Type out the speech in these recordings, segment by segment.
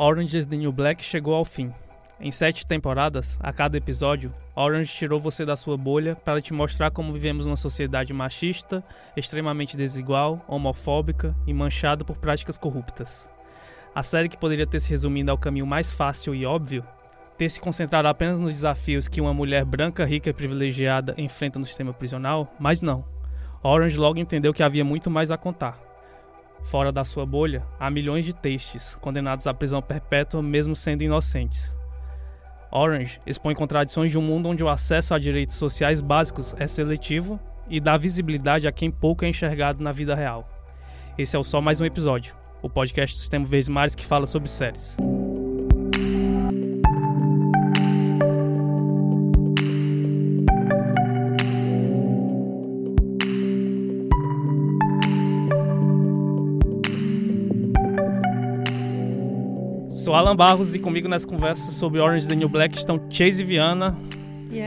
Orange is the New Black chegou ao fim. Em sete temporadas, a cada episódio, Orange tirou você da sua bolha para te mostrar como vivemos uma sociedade machista, extremamente desigual, homofóbica e manchada por práticas corruptas. A série que poderia ter se resumido ao caminho mais fácil e óbvio, ter se concentrado apenas nos desafios que uma mulher branca, rica e privilegiada enfrenta no sistema prisional, mas não. Orange logo entendeu que havia muito mais a contar. Fora da sua bolha, há milhões de testes condenados à prisão perpétua mesmo sendo inocentes. Orange expõe contradições de um mundo onde o acesso a direitos sociais básicos é seletivo e dá visibilidade a quem pouco é enxergado na vida real. Esse é o Só Mais Um Episódio, o podcast do Sistema Mares que fala sobre séries. Sou Alan Barros e comigo nessa conversa sobre Orange the New Black estão Chase Viana.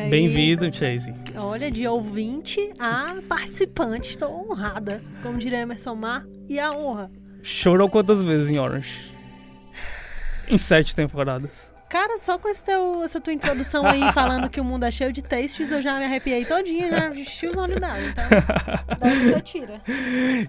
Bem-vindo, Chase. Olha, de ouvinte a participante, estou honrada, como diria Emerson Mar, e a honra. Chorou quantas vezes em Orange? Em sete temporadas. Cara, só com esse teu, essa tua introdução aí, falando que o mundo é cheio de tastes, eu já me arrepiei todinha, já enchi os olhos d'água. Então, daí você tira.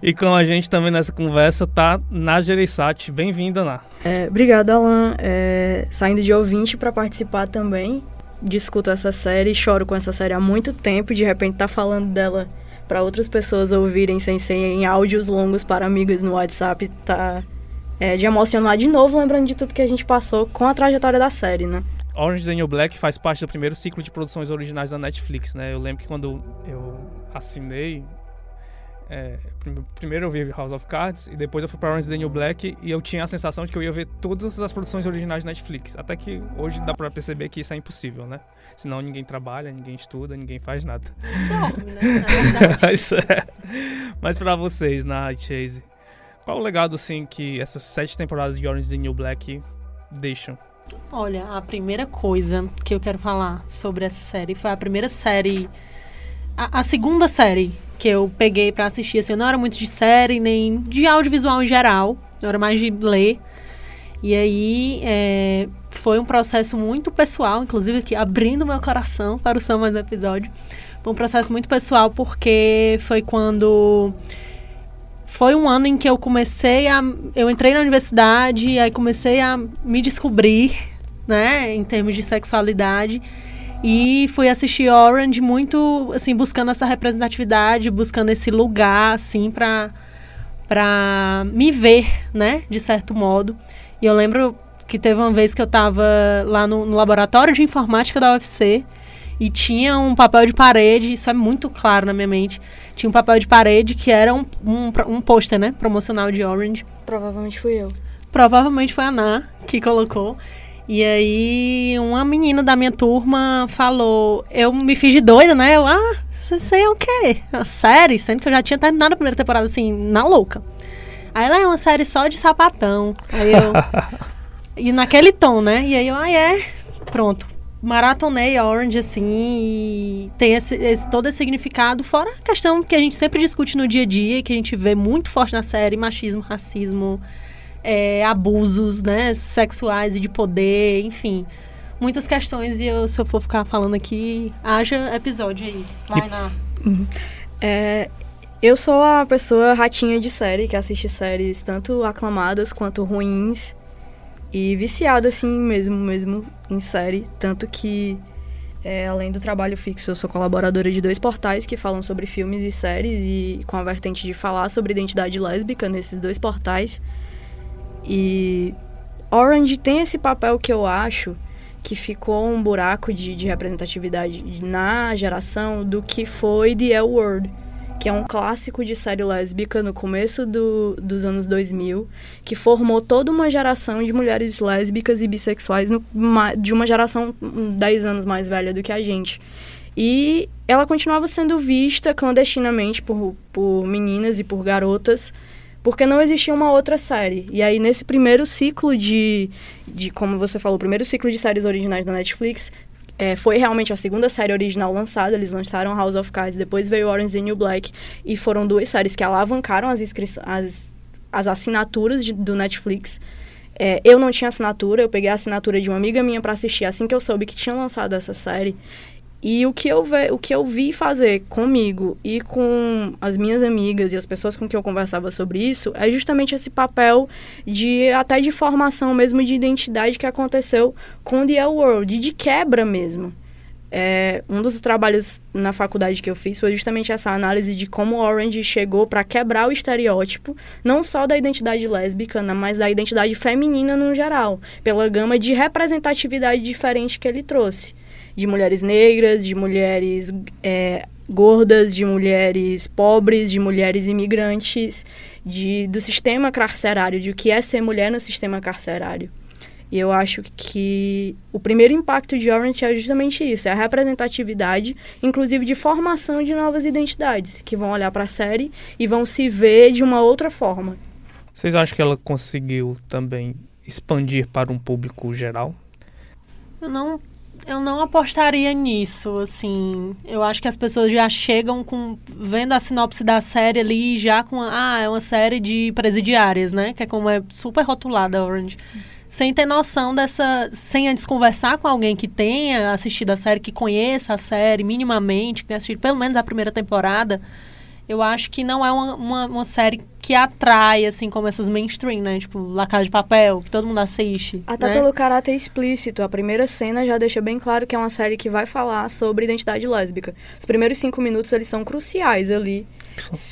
E com a gente também nessa conversa tá Na Gereissati. Bem-vinda, Ná. É, obrigada, Alan. É, saindo de ouvinte para participar também. Discuto essa série, choro com essa série há muito tempo. De repente tá falando dela para outras pessoas ouvirem sem ser em áudios longos para amigos no WhatsApp. Tá é, de emocionar de novo, lembrando de tudo que a gente passou com a trajetória da série, né? Orange the New Black faz parte do primeiro ciclo de produções originais da Netflix, né? Eu lembro que quando eu assinei, é, primeiro eu vi House of Cards e depois eu fui para Orange the New Black e eu tinha a sensação de que eu ia ver todas as produções originais da Netflix. Até que hoje dá para perceber que isso é impossível, né? Senão ninguém trabalha, ninguém estuda, ninguém faz nada. Dorme, né? Isso é. Mas para vocês, na Chase, qual o legado, assim, que essas sete temporadas de Orange is the New Black deixam? Olha, a primeira coisa que eu quero falar sobre essa série foi a primeira série. A, a segunda série que eu peguei para assistir. Assim, eu não era muito de série, nem de audiovisual em geral. Eu era mais de ler. E aí é, foi um processo muito pessoal, inclusive aqui abrindo meu coração para o São Mais Episódio. Foi um processo muito pessoal porque foi quando foi um ano em que eu comecei a. Eu entrei na universidade, aí comecei a me descobrir, né, em termos de sexualidade. E fui assistir Orange muito, assim, buscando essa representatividade, buscando esse lugar, assim, pra, pra me ver, né, de certo modo. E eu lembro que teve uma vez que eu tava lá no, no laboratório de informática da UFC e tinha um papel de parede, isso é muito claro na minha mente. Tinha um papel de parede que era um, um, um pôster, né? Promocional de Orange. Provavelmente fui eu. Provavelmente foi a Ana que colocou. E aí, uma menina da minha turma falou. Eu me fiz de doida, né? Eu, ah, você sei o quê? A série? Sendo que eu já tinha terminado a primeira temporada, assim, na louca. Aí ela é uma série só de sapatão. Aí eu. e naquele tom, né? E aí eu, ah, é. Pronto maratonei Orange, assim, e tem esse, esse, todo esse significado, fora a questão que a gente sempre discute no dia a dia, que a gente vê muito forte na série, machismo, racismo, é, abusos, né, sexuais e de poder, enfim. Muitas questões, e eu, se eu for ficar falando aqui, haja episódio aí. Vai na... Uhum. É, eu sou a pessoa ratinha de série, que assiste séries tanto aclamadas quanto ruins, e viciada assim mesmo, mesmo em série. Tanto que, é, além do trabalho fixo, eu sou colaboradora de dois portais que falam sobre filmes e séries e com a vertente de falar sobre identidade lésbica nesses dois portais. E Orange tem esse papel que eu acho que ficou um buraco de, de representatividade na geração do que foi The L Word que é um clássico de série lésbica no começo do, dos anos 2000, que formou toda uma geração de mulheres lésbicas e bissexuais no, de uma geração 10 anos mais velha do que a gente. E ela continuava sendo vista clandestinamente por, por meninas e por garotas, porque não existia uma outra série. E aí, nesse primeiro ciclo de, de como você falou, primeiro ciclo de séries originais da Netflix, é, foi realmente a segunda série original lançada. Eles lançaram House of Cards, depois veio Orange the New Black. E foram duas séries que alavancaram as, as, as assinaturas de, do Netflix. É, eu não tinha assinatura, eu peguei a assinatura de uma amiga minha para assistir assim que eu soube que tinha lançado essa série. E o que, eu ve, o que eu vi fazer comigo e com as minhas amigas e as pessoas com quem eu conversava sobre isso é justamente esse papel de até de formação mesmo de identidade que aconteceu com The World, e de quebra mesmo. É, um dos trabalhos na faculdade que eu fiz foi justamente essa análise de como Orange chegou para quebrar o estereótipo, não só da identidade lésbica, mas da identidade feminina no geral, pela gama de representatividade diferente que ele trouxe de mulheres negras, de mulheres é, gordas, de mulheres pobres, de mulheres imigrantes, de, do sistema carcerário, de o que é ser mulher no sistema carcerário. E eu acho que o primeiro impacto de Orange é justamente isso, é a representatividade, inclusive de formação de novas identidades, que vão olhar para a série e vão se ver de uma outra forma. Vocês acham que ela conseguiu também expandir para um público geral? Eu não eu não apostaria nisso, assim. Eu acho que as pessoas já chegam com vendo a sinopse da série ali já com ah, é uma série de presidiárias, né? Que é como é super rotulada Orange. Sem ter noção dessa, sem antes conversar com alguém que tenha assistido a série, que conheça a série minimamente, que tenha assistido pelo menos a primeira temporada eu acho que não é uma, uma, uma, série que atrai, assim, como essas mainstream, né? Tipo, La Casa de Papel, que todo mundo assiste. Até né? pelo caráter explícito. A primeira cena já deixa bem claro que é uma série que vai falar sobre identidade lésbica. Os primeiros cinco minutos, eles são cruciais ali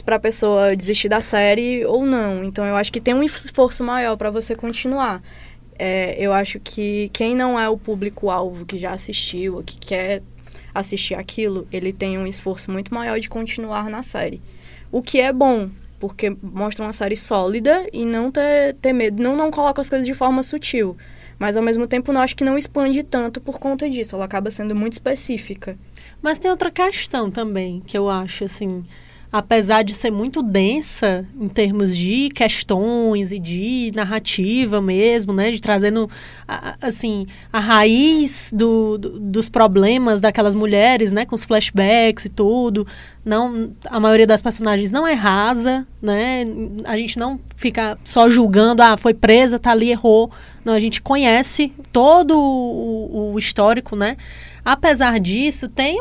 para a pessoa desistir da série ou não. Então, eu acho que tem um esforço maior para você continuar. É, eu acho que quem não é o público-alvo que já assistiu, ou que quer assistir aquilo, ele tem um esforço muito maior de continuar na série. O que é bom, porque mostra uma série sólida e não ter, ter medo, não, não coloca as coisas de forma sutil. Mas ao mesmo tempo, não acho que não expande tanto por conta disso. Ela acaba sendo muito específica. Mas tem outra questão também, que eu acho, assim apesar de ser muito densa em termos de questões e de narrativa mesmo, né, de trazendo assim a raiz do, do, dos problemas daquelas mulheres, né, com os flashbacks e tudo. Não, a maioria das personagens não é rasa, né? A gente não fica só julgando, ah, foi presa, tá ali, errou. Não, a gente conhece todo o, o histórico, né? Apesar disso, tem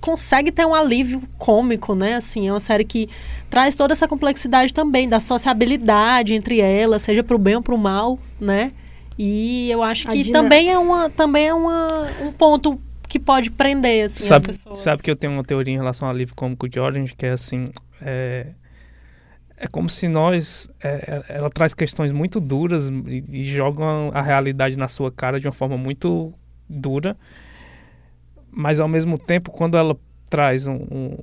consegue ter um alívio cômico, né? Assim, é uma série que traz toda essa complexidade também da sociabilidade entre elas, seja pro bem ou pro mal, né? E eu acho que também é uma também é uma, um ponto que pode prender assim sabe, as pessoas. Sabe que eu tenho uma teoria em relação ao alívio cômico de Orange, que é assim, é, é como se nós é, é ela traz questões muito duras e, e joga a realidade na sua cara de uma forma muito dura mas ao mesmo tempo, quando ela traz um, um,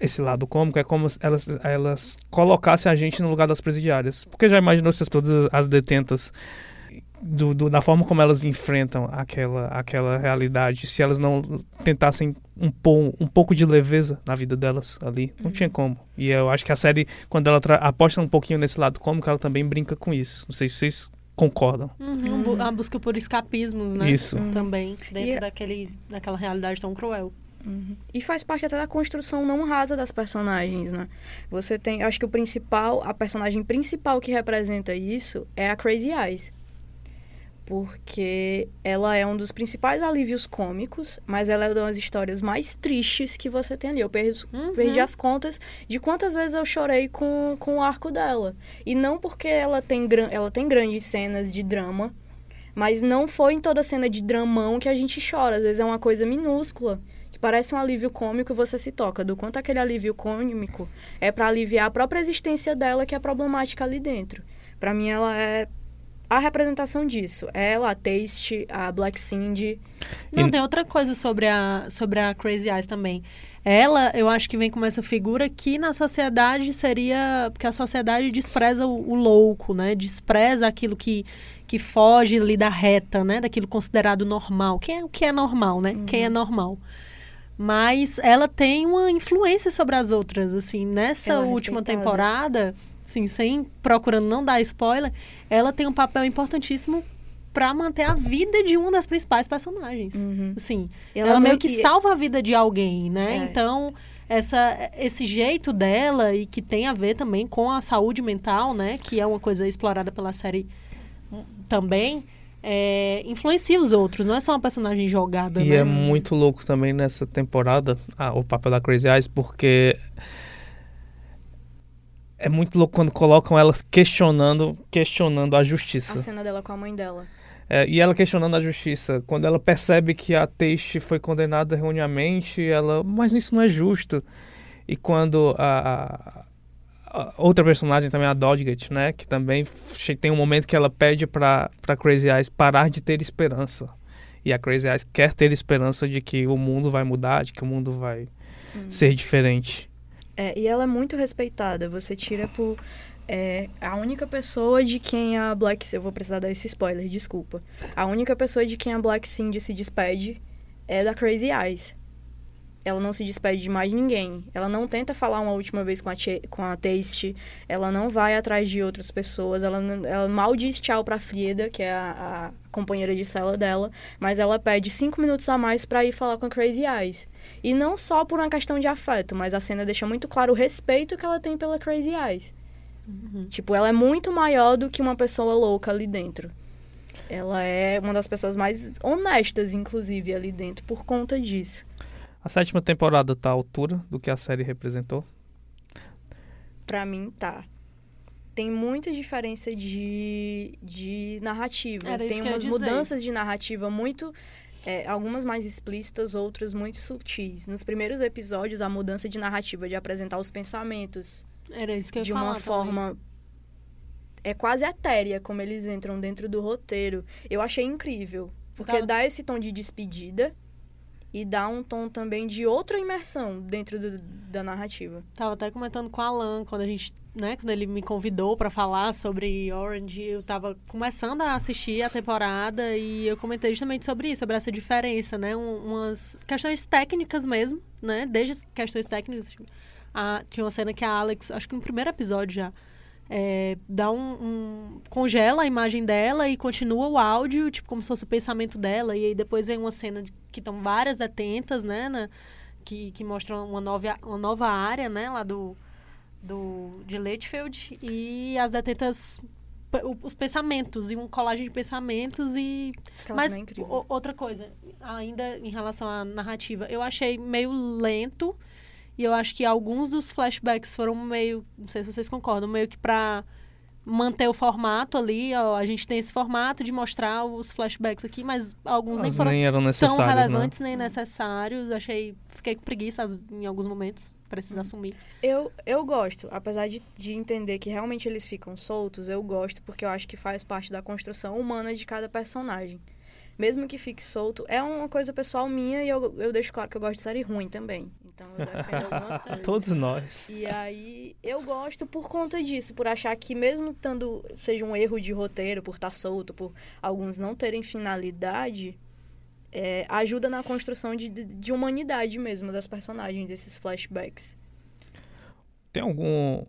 esse lado cômico, é como se elas, elas colocassem a gente no lugar das presidiárias. Porque já imaginou se todas as detentas, do, do, da forma como elas enfrentam aquela, aquela realidade, se elas não tentassem um, um pouco de leveza na vida delas ali, não uhum. tinha como. E eu acho que a série, quando ela aposta um pouquinho nesse lado cômico, ela também brinca com isso. Não sei se vocês concordam. Uhum. A busca por escapismos, né? Isso. Uhum. Também, dentro e... daquele, daquela realidade tão cruel. Uhum. E faz parte até da construção não rasa das personagens, né? Você tem, acho que o principal, a personagem principal que representa isso é a Crazy Eyes porque ela é um dos principais alívios cômicos, mas ela é uma das histórias mais tristes que você tem ali. Eu perdi, uhum. perdi as contas de quantas vezes eu chorei com, com o arco dela. E não porque ela tem, ela tem grandes cenas de drama, mas não foi em toda cena de dramão que a gente chora. Às vezes é uma coisa minúscula, que parece um alívio cômico e você se toca. Do quanto aquele alívio cômico é para aliviar a própria existência dela, que é problemática ali dentro. Para mim, ela é a representação disso. Ela, a Taste, a Black Cindy. Não, e... tem outra coisa sobre a, sobre a Crazy Eyes também. Ela, eu acho que vem como essa figura que na sociedade seria. Porque a sociedade despreza o, o louco, né? Despreza aquilo que, que foge ali da reta, né? Daquilo considerado normal. Quem é o que é normal, né? Uhum. Quem é normal mas ela tem uma influência sobre as outras, assim, nessa é última temporada, assim, sem procurando não dar spoiler, ela tem um papel importantíssimo para manter a vida de uma das principais personagens. Uhum. Assim, ela, ela meio que, que, salva a vida de alguém, né? É. Então, essa, esse jeito dela e que tem a ver também com a saúde mental, né? Que é uma coisa explorada pela série também é, influencia os outros, não é só uma personagem jogada, E né? é muito louco também nessa temporada ah, o papel da Crazy Eyes, porque é muito louco quando colocam ela questionando, questionando a A justiça. cena dela com a mãe dela. É, e ela questionando a justiça. Quando ela percebe que a Taste foi condenada erroneamente, ela, mas isso não é justo. E quando a, a- a outra personagem também, a Dodgett, né, que também tem um momento que ela pede pra Crazy Eyes parar de ter esperança. E a Crazy Eyes quer ter esperança de que o mundo vai mudar, de que o mundo vai ser diferente. É, e ela é muito respeitada. Você tira por. É, a única pessoa de quem a Black. Eu vou precisar dar esse spoiler, desculpa. A única pessoa de quem a Black Cindy se despede é da Crazy Eyes. Ela não se despede de mais ninguém. Ela não tenta falar uma última vez com a, com a Taste. Ela não vai atrás de outras pessoas. Ela, ela mal diz tchau pra Frieda, que é a, a companheira de cela dela. Mas ela pede cinco minutos a mais pra ir falar com a Crazy Eyes. E não só por uma questão de afeto, mas a cena deixa muito claro o respeito que ela tem pela Crazy Eyes. Tipo, ela é muito maior do que uma pessoa louca ali dentro. Ela é uma das pessoas mais honestas, inclusive, ali dentro, por conta disso. A sétima temporada tá à altura do que a série representou. Pra mim, tá. Tem muita diferença de, de narrativa. Era isso Tem que eu ia umas mudanças de narrativa muito. é, algumas mais explícitas, outras muito sutis. Nos primeiros episódios, a mudança de narrativa, de apresentar os pensamentos Era isso que eu de uma também. forma é quase etérea como eles entram dentro do roteiro. Eu achei incrível, porque Tava- dá esse tom de despedida e dá um tom também de outra imersão dentro do- da narrativa. Tava até comentando com o Alan, quando a gente, né, quando ele me convidou pra falar sobre Orange, eu tava começando a assistir a temporada e eu comentei justamente sobre isso, sobre essa diferença, né, um- umas questões técnicas mesmo, né, desde questões técnicas, a- tinha uma cena que a Alex, acho que no primeiro episódio já, é, dá um, um- congela a imagem dela e continua o áudio, tipo, como se fosse o pensamento dela, e aí depois vem uma cena de- que estão várias detentas, né, na- que, que mostram uma nova, uma nova área, né, lá do, do de Litchfield, e as detentas os pensamentos e um colagem de pensamentos e Aquela mas é outra coisa ainda em relação à narrativa eu achei meio lento e eu acho que alguns dos flashbacks foram meio não sei se vocês concordam meio que pra manter o formato ali ó, a gente tem esse formato de mostrar os flashbacks aqui mas alguns nem foram nem eram tão né? relevantes nem necessários achei fiquei com preguiça em alguns momentos preciso assumir Eu, eu gosto, apesar de, de entender que realmente eles ficam soltos, eu gosto porque eu acho que faz parte da construção humana de cada personagem. Mesmo que fique solto, é uma coisa pessoal minha e eu, eu deixo claro que eu gosto de série ruim também. Então eu defendo algumas coisas. Todos nós. E aí eu gosto por conta disso, por achar que mesmo tendo seja um erro de roteiro, por estar solto, por alguns não terem finalidade, é, ajuda na construção de, de, de humanidade mesmo das personagens, desses flashbacks. Tem algum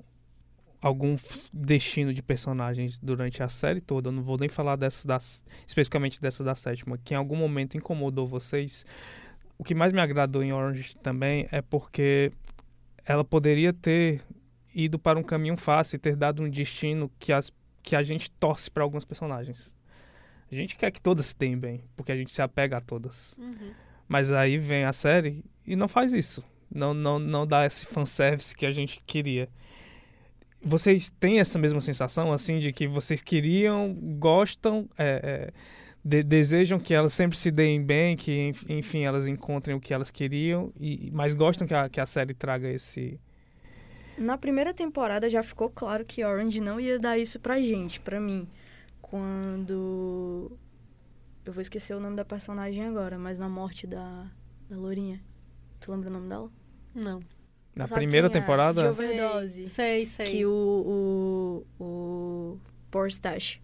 algum destino de personagens durante a série toda? Eu não vou nem falar dessas das, especificamente dessa da sétima, que em algum momento incomodou vocês. O que mais me agradou em Orange também é porque ela poderia ter ido para um caminho fácil e ter dado um destino que, as, que a gente torce para alguns personagens. A gente quer que todas se deem bem, porque a gente se apega a todas. Mas aí vem a série e não faz isso. Não, não, não dá esse fanservice que a gente queria. Vocês têm essa mesma sensação, assim, de que vocês queriam, gostam, é, é, de- desejam que elas sempre se deem bem, que, enf- enfim, elas encontrem o que elas queriam, e, mas gostam que a, que a série traga esse... Na primeira temporada já ficou claro que Orange não ia dar isso pra gente, pra mim. Quando. Eu vou esquecer o nome da personagem agora, mas na morte da, da Lourinha. Tu lembra o nome dela? não Na sabe primeira é? temporada... De overdose. sei sei Que o. O. O. Porstache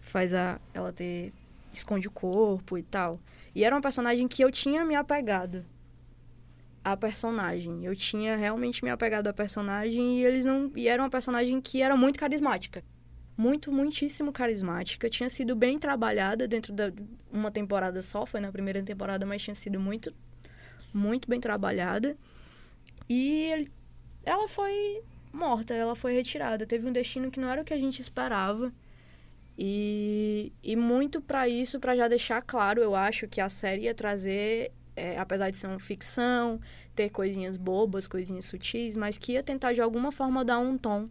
faz a. Ela ter. Esconde o corpo e tal. E era uma personagem que eu tinha me apegado. A personagem. Eu tinha realmente me apegado à personagem e eles não. E era uma personagem que era muito carismática. Muito, muitíssimo carismática. Tinha sido bem trabalhada dentro da. Uma temporada só, foi na primeira temporada, mas tinha sido muito. Muito bem trabalhada. E ele- ela foi morta, ela foi retirada. Teve um destino que não era o que a gente esperava. E, e muito para isso, para já deixar claro, eu acho que a série ia trazer, é, apesar de ser uma ficção, ter coisinhas bobas, coisinhas sutis, mas que ia tentar de alguma forma dar um tom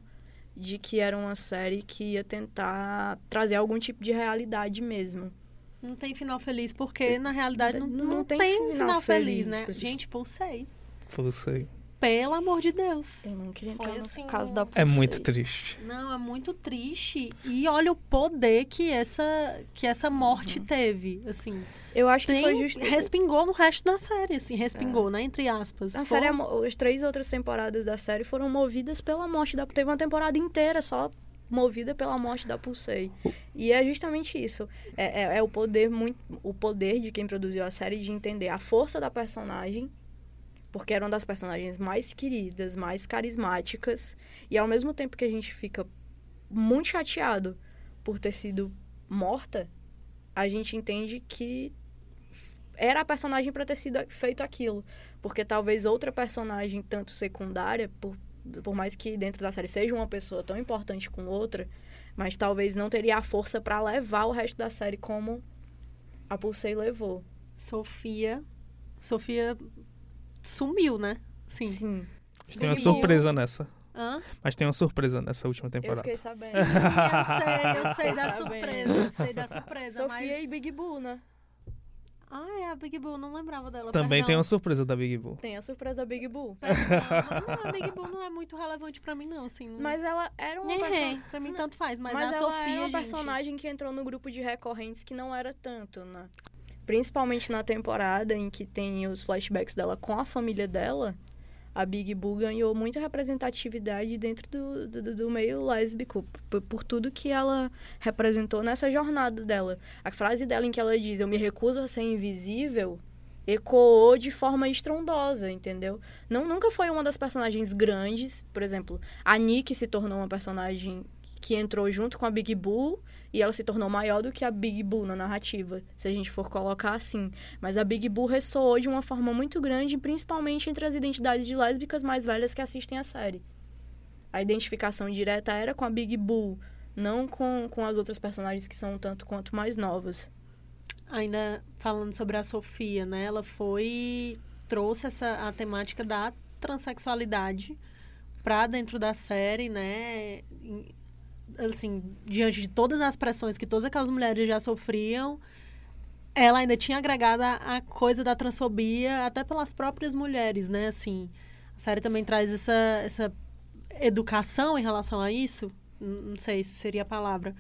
de que era uma série que ia tentar trazer algum tipo de realidade mesmo. Não tem final feliz, porque na realidade não, não, Não tem, tem final, final feliz, feliz, né? Gente, pulsei. Você. Pelo amor de Deus. Eu não queria Foi entrar no assim, caso da É muito triste. Não, é muito triste. E olha o poder que essa, que essa morte teve, assim. Eu acho que Tem, foi justo. respingou no resto da série, assim, respingou, né? Entre aspas. A Foi- série, é as três outras temporadas da série foram movidas pela morte da. Teve uma temporada inteira só movida pela morte da Pulsei. E é justamente isso. É, é- é o poder muito, o poder de quem produziu a série de entender a força da personagem, porque era uma das personagens mais queridas, mais carismáticas, e ao mesmo tempo que a gente fica muito chateado por ter sido morta, a gente entende que era a personagem para ter sido feito aquilo. Porque talvez outra personagem, tanto secundária, por, por mais que dentro da série seja uma pessoa tão importante com outra, mas talvez não teria a força para levar o resto da série como a Pulsei levou. Sofia. Sofia sumiu, né? Sim. Sim. Tem uma surpresa nessa. Hã? Mas tem uma surpresa nessa última Eu temporada. fiquei sabendo. Sim, eu sei, eu sei da surpresa. Eu sei da surpresa. Sofia mas... e Big Boo, né? Ah, é a Big Boo, não lembrava dela. Também tem perdão. uma surpresa da Big Boo. Tem a surpresa da Big Boo. Mas não, a Big Boo não é muito relevante pra mim, não, assim. não- Mas ela era uma Nem personagem. é, pra mim tanto faz, mas, Mas, a ela Sofia, era uma gente, personagem que entrou no grupo de recorrentes que não era tanto, né? Principalmente na temporada em que tem os flashbacks dela com a família dela, a Big Boo ganhou muita representatividade dentro do, do, do meio lésbico, por, por tudo que ela representou nessa jornada dela. A frase dela em que ela diz, eu me recuso a ser invisível, ecoou de forma estrondosa, entendeu? Não, nunca foi uma das personagens grandes, por exemplo, a Nick se tornou uma personagem que entrou junto com a Big Boo e ela se tornou maior do que a Big Boo na narrativa, se a gente for colocar assim. Mas a Big Boo ressoou de uma forma muito grande, principalmente entre as identidades de lésbicas mais velhas que assistem a série. A identificação direta era com a Big Boo, não com, com as outras personagens que são tanto quanto mais novas. Ainda falando sobre a Sofia, né? Ela foi trouxe essa a temática da transexualidade pra dentro da série, né? Assim, diante de todas as pressões que todas aquelas mulheres já sofriam, ela ainda tinha agregado a, coisa da transfobia até pelas próprias mulheres, né? Assim, a série também traz essa, essa educação em relação a isso. Não sei se seria a palavra.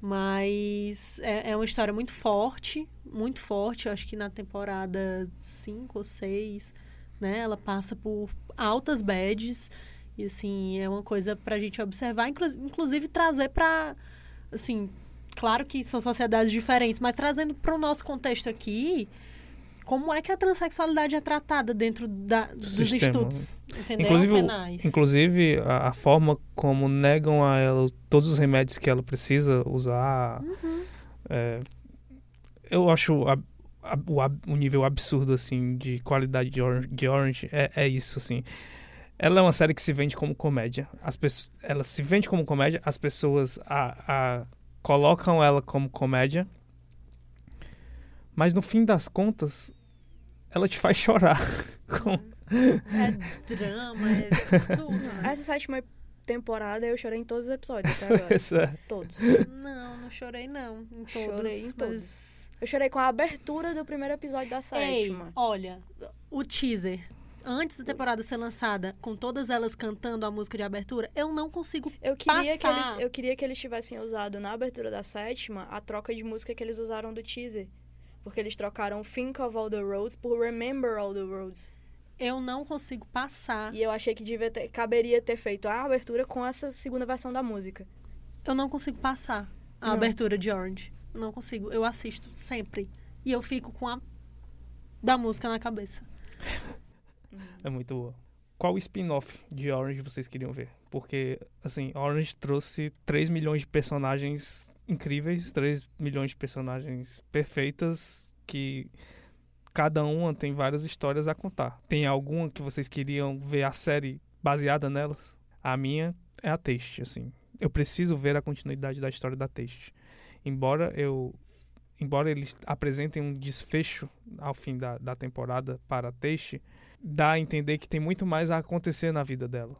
Mas é, é uma história muito forte, muito forte. Eu acho que na temporada 5 ou 6, né? Ela passa por altas bads. E, assim, é uma coisa pra gente observar. inclu- Inclusive, trazer pra... Assim, claro que são sociedades diferentes, mas trazendo para o nosso contexto aqui... Como é que a transexualidade é tratada dentro da, dos Sistema. estudos, entendeu? Inclusive, Penais. Inclusive, a, a forma como negam a ela todos os remédios que ela precisa usar. Uhum. é, eu acho a- a- o, o nível absurdo, assim, de qualidade de Orange, de Orange é, é isso, assim. Ela é uma série que se vende como comédia. As pessoas, ela se vende como comédia, as pessoas a, a- colocam ela como comédia. Mas no fim das contas, ela te faz chorar. Com- É drama, é tudo. Essa sétima temporada eu chorei em todos os episódios até agora. essa- todos. Não, não chorei não. Em todos. Chorei em todos. mas- Eu chorei com a abertura do primeiro episódio da Ei, sétima. olha, o teaser. Antes da temporada ser lançada, com todas elas cantando a música de abertura, eu não consigo. Eu queria, que Passar. eles, eu queria que eles tivessem usado na abertura da sétima a troca de música que eles usaram do teaser. Porque eles trocaram Think of All the Roads por Remember All the Roads. Eu não consigo passar. E eu achei que devia ter, caberia ter feito a abertura com essa segunda versão da música. Eu não consigo passar a Não. abertura de Orange. Não consigo. Eu assisto sempre. E eu fico com a da música na cabeça. É muito boa. Qual spin-off de Orange vocês queriam ver? Porque, assim, Orange trouxe 3 milhões de personagens incríveis, 3 milhões de personagens perfeitas que cada uma tem várias histórias a contar. Tem alguma que vocês queriam ver a série baseada nelas? A minha é a Taste, assim. Eu preciso ver a continuidade da história da Taste. embora eu embora eles apresentem um desfecho ao fim da, da temporada para Teixe, dá a entender que tem muito mais a acontecer na vida dela.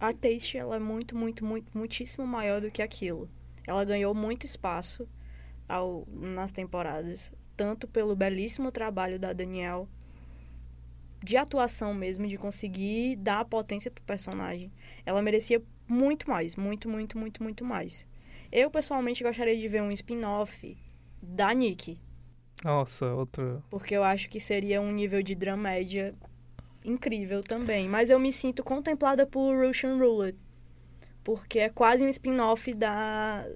A Taste, ela é muito, muito, muito, muitíssimo maior do que aquilo. Ela ganhou muito espaço ao, nas temporadas, tanto pelo belíssimo trabalho da Danielle, de atuação mesmo, de conseguir dar potência pro personagem. Ela merecia muito mais, muito, muito, muito, muito mais. Eu, pessoalmente, gostaria de ver um spin-off da Nick, Nossa, outra. porque eu acho que seria um nível de dramédia incrível também. Mas eu me sinto contemplada por Russian Roulette, porque é quase um spin-off da,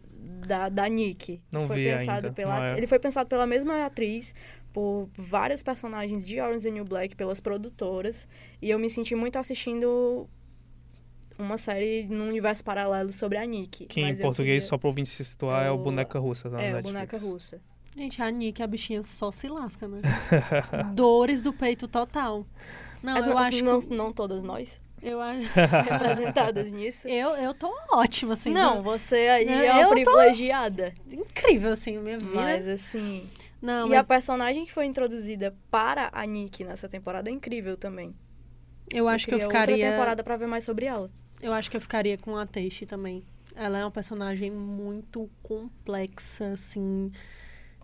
da, da Nick. Não foi vi pensado ainda, pela, não é? Ele foi pensado pela mesma atriz, por vários personagens de Orange is the New Black, pelas produtoras, e eu me senti muito assistindo uma série num universo paralelo sobre a Nick. Que em português, queria- só pra ouvir se situar, é, É o Boneca Russa, tá? É, a boneca Netflix. russa. Gente, a Nick, a bichinha só se lasca, né? Dores do peito total. Não, É, eu acho não, que... não todas nós Eu acho... representadas nisso. Eu, eu tô ótima, assim. Não, do- você aí Não, é eu uma tô- privilegiada. Incrível, assim, minha vida. Mas assim. Não, e mas a personagem que foi introduzida para a Nick nessa temporada é incrível também. eu acho que eu ficaria... outra temporada pra ver mais sobre ela. Eu acho que eu ficaria com a Teixe também. Ela é uma personagem muito complexa, assim.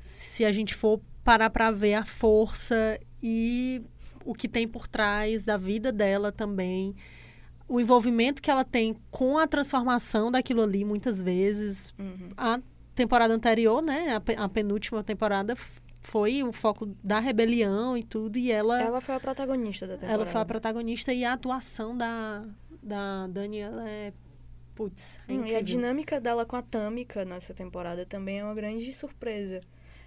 Se a gente for parar pra ver a força e o que tem por trás da vida dela também. O envolvimento que ela tem com a transformação daquilo ali, muitas vezes. Uhum. A temporada anterior, né? A, a penúltima temporada foi o foco da rebelião e tudo. E ela, ela, Ela foi a protagonista da temporada. foi a protagonista e a atuação da, da Dani, ela é. Putz, é Hum, e a dinâmica dela com a Tamika nessa temporada também é uma grande surpresa.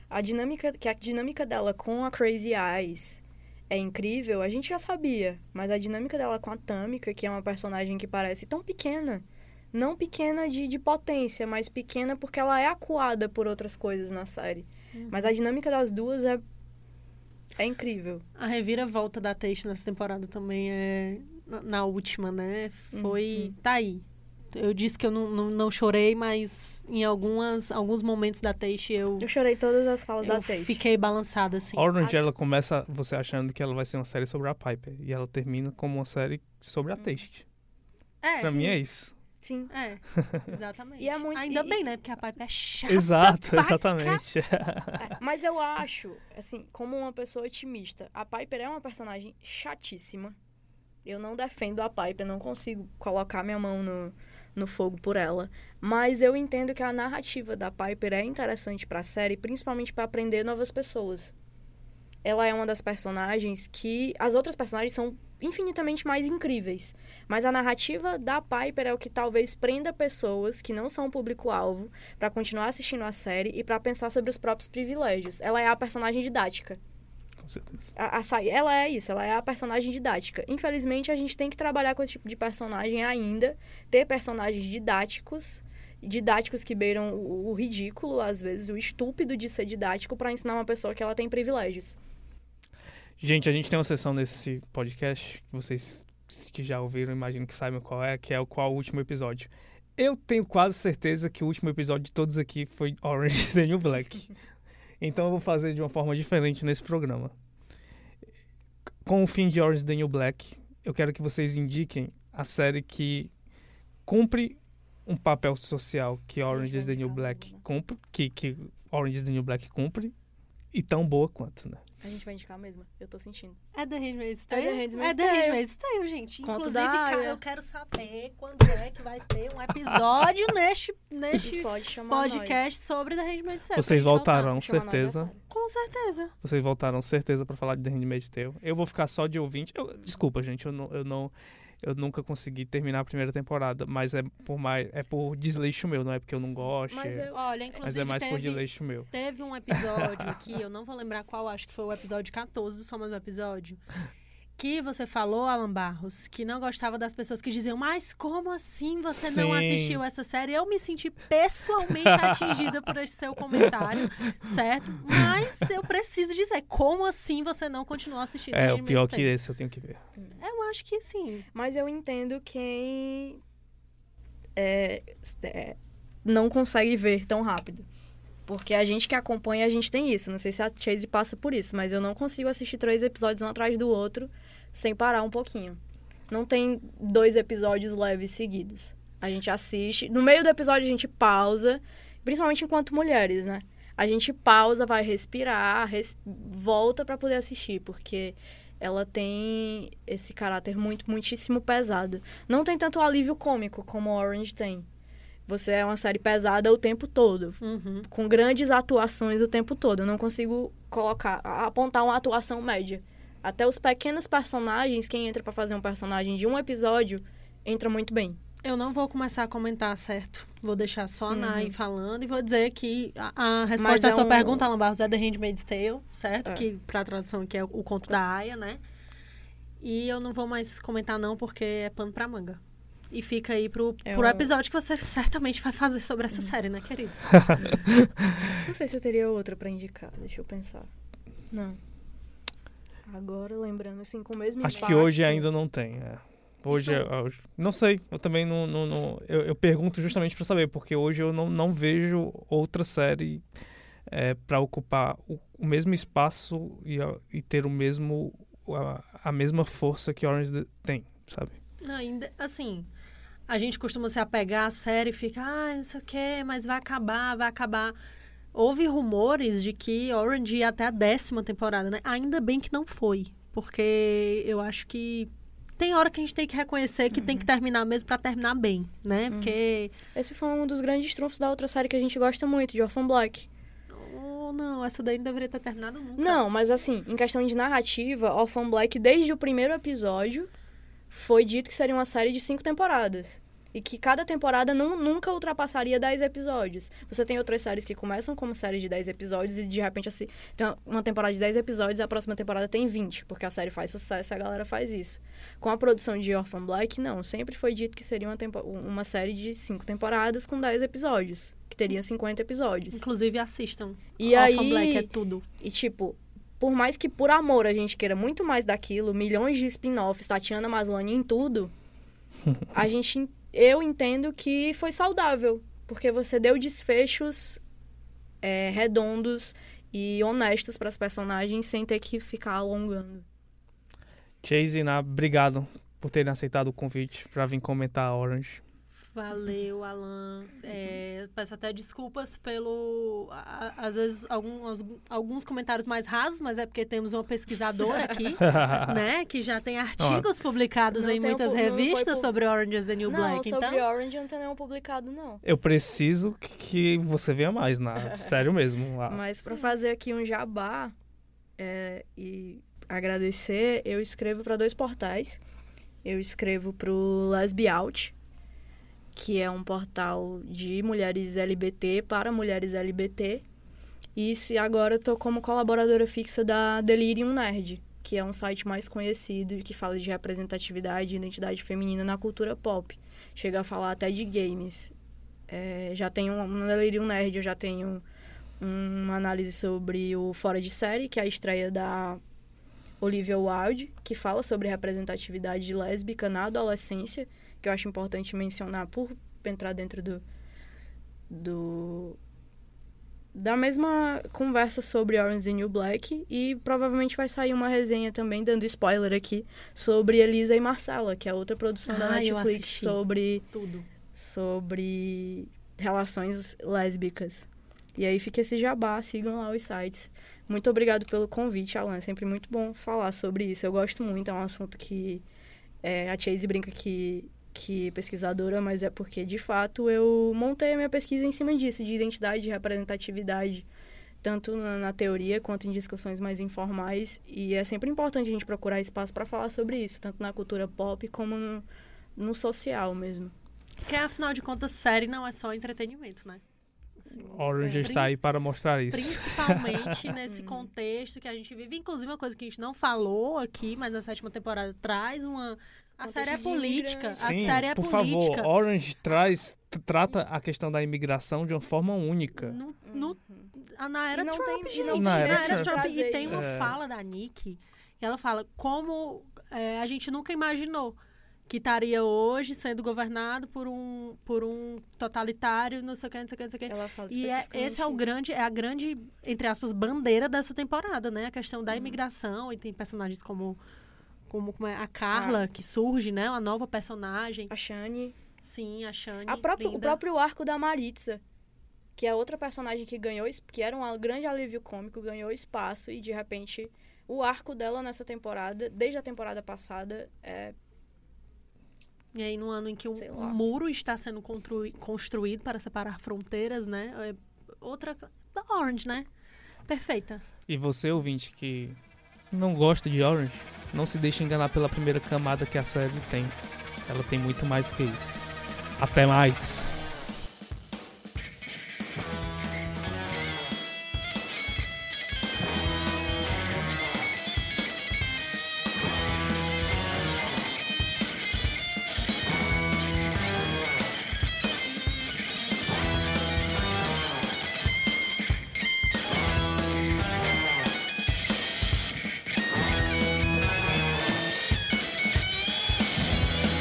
A dinâmica, que a dinâmica dela com a Crazy Eyes é incrível, a gente já sabia. Mas a dinâmica dela com a Tamika, que é uma personagem que parece tão pequena. Não pequena de, de potência, mas pequena porque ela é acuada por outras coisas na série. Uhum. Mas a dinâmica das duas é, é incrível. A reviravolta da Teixe nessa temporada também é. Na, na última, né? Foi. Uhum. Tá aí. Eu disse que eu não, não, não chorei, mas em algumas, alguns momentos da Teixe eu, Eu chorei todas as falas da eu Tate. fiquei balançada, assim. Orange, ela começa você achando que ela vai ser uma série sobre a Piper. E ela termina como uma série sobre Hum. a Taste. É, pra sim. mim é isso. Sim. É, exatamente. E é muito- Ainda e- bem, né? Porque a Piper é chata. Exato, exatamente. É, mas eu acho, assim, como uma pessoa otimista, a Piper é uma personagem chatíssima. Eu não defendo a Piper, não consigo colocar minha mão no, no fogo por ela. Mas eu entendo que a narrativa da Piper é interessante pra série, principalmente pra aprender novas pessoas. Ela é uma das personagens que. As outras personagens são infinitamente mais incríveis. Mas a narrativa da Piper é o que talvez prenda pessoas que não são público-alvo pra continuar assistindo a série e pra pensar sobre os próprios privilégios. Ela é a personagem didática. Com certeza. A, a Sai- ela é isso, ela é a personagem didática. Infelizmente, a gente tem que trabalhar com esse tipo de personagem ainda, ter personagens didáticos, didáticos que beiram o, o ridículo, às vezes, o estúpido de ser didático pra ensinar uma pessoa que ela tem privilégios. Gente, a gente tem uma sessão nesse podcast, que vocês que já ouviram, imagino que saibam qual é, que é o qual o último episódio. Eu tenho quase certeza que o último episódio de todos aqui foi Orange is the New Black. Então eu vou fazer de uma forma diferente nesse programa. Com o fim de Orange is the New Black, eu quero que vocês indiquem a série que cumpre um papel social que Orange is the New Black cumpre, que, que Orange is the New Black cumpre, e tão boa quanto, né? A gente vai indicar mesmo, eu tô sentindo. É The Handmaid's É Tale? The Handmaid's É The Tale. Handmaid's Tale, gente. Conto Inclusive, cara, eu quero saber quando é que vai ter um episódio neste, neste pode podcast sobre The Handmaid's Tale. Vocês voltarão, nós, certeza. é. Com certeza. Vocês voltaram certeza pra falar de The Handmaid's Tale. Eu vou ficar só de ouvinte. Eu- desculpa, gente, eu não, eu não eu nunca consegui terminar a primeira temporada, mas é por mais é por desleixo meu, não é porque eu não gosto. Mas é- eu- Olha, inclusive mas é mais por teve, desleixo meu. teve um episódio aqui, eu não vou lembrar qual, acho que foi o episódio 14 do Só Mais Um Episódio, que você falou, Alan Barros, que não gostava das pessoas que diziam, mas como assim você não Sim. assistiu essa série? Eu me senti pessoalmente atingida por esse seu comentário, certo? Mas eu preciso dizer, como assim você não continuou assistindo É, o pior que esse eu tenho que ver. Eu acho que sim. Mas eu entendo quem é, é, não consegue ver tão rápido. Porque a gente que acompanha, a gente tem isso. Não sei se a Chase passa por isso, mas eu não consigo assistir três episódios um atrás do outro sem parar um pouquinho. Não tem dois episódios leves seguidos. A gente assiste. No meio do episódio a gente pausa, principalmente enquanto mulheres, né? A gente pausa, vai respirar, res... volta para poder assistir, porque ela tem esse caráter muito, muitíssimo pesado. Não tem tanto alívio cômico como Orange tem. Você é uma série pesada o tempo todo, Uhum. com grandes atuações o tempo todo. Eu não consigo colocar, apontar uma atuação média. Até os pequenos personagens, quem entra para fazer um personagem de um episódio, entra muito bem. Eu não vou começar a comentar, certo? Vou deixar só a Uhum. Nai falando e vou dizer que a, a resposta é à sua um- pergunta, Alan Barros, é The Handmaid's Tale, certo? É. Que pra tradução aqui é o conto da Aya, né? E eu não vou mais comentar não, porque é pano pra manga. E fica aí pro, É pro episódio que você certamente vai fazer sobre essa série, né, querido? Não sei se eu teria outra para indicar, deixa eu pensar. Não. Agora, lembrando, assim, com o mesmo Acho que impacto- hoje ainda não tem. é. Hoje, Então- eu- eu- não sei, eu também não, não, não- eu, eu pergunto justamente para saber, porque hoje eu não, não vejo outra série para ocupar o, o mesmo espaço e, e ter o mesmo a, a mesma força que Orange the- tem, sabe? Não, ainda, assim, a gente costuma se apegar à série e fica, ah, não sei o quê, mas vai acabar, vai acabar. Houve rumores de que Orange ia até a décima temporada, né? Ainda bem que não foi, porque eu acho que tem hora que a gente tem que reconhecer que tem que terminar mesmo pra terminar bem, né? Porque, Esse foi um dos grandes trunfos da outra série que a gente gosta muito, de Orphan Black. oh, não, essa daí não deveria ter terminado nunca. Não, mas assim, em questão de narrativa, Orphan Black, desde o primeiro episódio, foi dito que seria uma série de cinco temporadas. E que cada temporada não, nunca ultrapassaria 10 episódios. Você tem outras séries que começam como série de 10 episódios e de repente assim, tem uma temporada de 10 episódios e a próxima temporada tem 20, porque a série faz sucesso e a galera faz isso. Com a produção de Orphan Black, não. Sempre foi dito que seria uma, tempo- uma série de 5 temporadas com 10 episódios. Que teria 50 episódios. Inclusive, assistam. E Orphan aí, Black é tudo. e tipo, por mais que por amor a gente queira muito mais daquilo, milhões de spin-offs, Tatiana Maslany em tudo, a gente, eu entendo que foi saudável, porque você deu desfechos é, redondos e honestos para as personagens sem ter que ficar alongando. Chase e obrigado por terem aceitado o convite para vir comentar a Orange. Valeu, Alan. É, peço até desculpas pelo. a- às vezes, alguns, alguns comentários mais rasos, mas é porque temos uma pesquisadora aqui, né? Que já tem artigos publicados Não em muitas foi revistas sobre Orange is the New não, Black. sobre Então, Orange não tem nenhum publicado, não. Eu preciso que- você venha mais, Na. Sério mesmo. Ah, Mas para fazer aqui um jabá é, e agradecer, eu escrevo para dois portais. Eu escrevo pro Lesbi Out, que é um portal de mulheres LGBT para mulheres LGBT. E se agora eu tô como colaboradora fixa da Delirium Nerd, que é um site mais conhecido que fala de representatividade e identidade feminina na cultura pop. Chega a falar até de games. É, já tenho no Delirium Nerd, eu já tenho uma análise sobre o Fora de Série, que é a estreia da Olivia Wilde, que fala sobre representatividade lésbica na adolescência, que eu acho importante mencionar por entrar dentro do, do da mesma conversa sobre Orange the New Black e provavelmente vai sair uma resenha também dando spoiler aqui sobre Elisa e Marcela, que é outra produção da Ah, eu Netflix sobre tudo. sobre relações lésbicas. E aí fica esse jabá, sigam lá os sites. Muito obrigado pelo convite, Alan. É sempre muito bom falar sobre isso. Eu gosto muito, é um assunto que é, a Chase brinca que, que é pesquisadora, mas é porque, de fato, eu montei a minha pesquisa em cima disso, de identidade e representatividade, tanto na, na teoria quanto em discussões mais informais. E é sempre importante a gente procurar espaço para falar sobre isso, tanto na cultura pop como no, no social mesmo. Porque, afinal de contas, série não é só entretenimento, né? Assim, Orange é, está aí para mostrar isso. Principalmente nesse contexto que a gente vive. Inclusive, uma coisa que a gente não falou aqui, mas na sétima temporada traz uma. A série é política. imigrantes. A Sim, série é por política. favor, Orange traz, trata a questão da imigração de uma forma única. No, no- a- na era não Trump, tem- e gente. não Na na era era, Trump. Trump. E tem uma É. fala da Nick que ela fala como é, a gente nunca imaginou que estaria hoje sendo governado por um, por um totalitário, não sei o que, não sei o que, não sei o que. Ela fala E é, esse é o grande, é a grande, entre aspas, bandeira dessa temporada, né? A questão da imigração e tem personagens como, como, como é a Carla, Ah. que surge, né? Uma nova personagem. A Shani. Sim, a Shani. A próprio, o próprio arco da Maritza, que é outra personagem que ganhou, que era um grande alívio cômico, ganhou espaço e de repente o arco dela nessa temporada, desde a temporada passada, é E aí, no ano em que um, um muro está sendo construído para separar fronteiras, né? É outra. co- Orange, né? Perfeita. E você, ouvinte, que não gosta de Orange, não se deixe enganar pela primeira camada que a série tem. Ela tem muito mais do que isso. Até mais!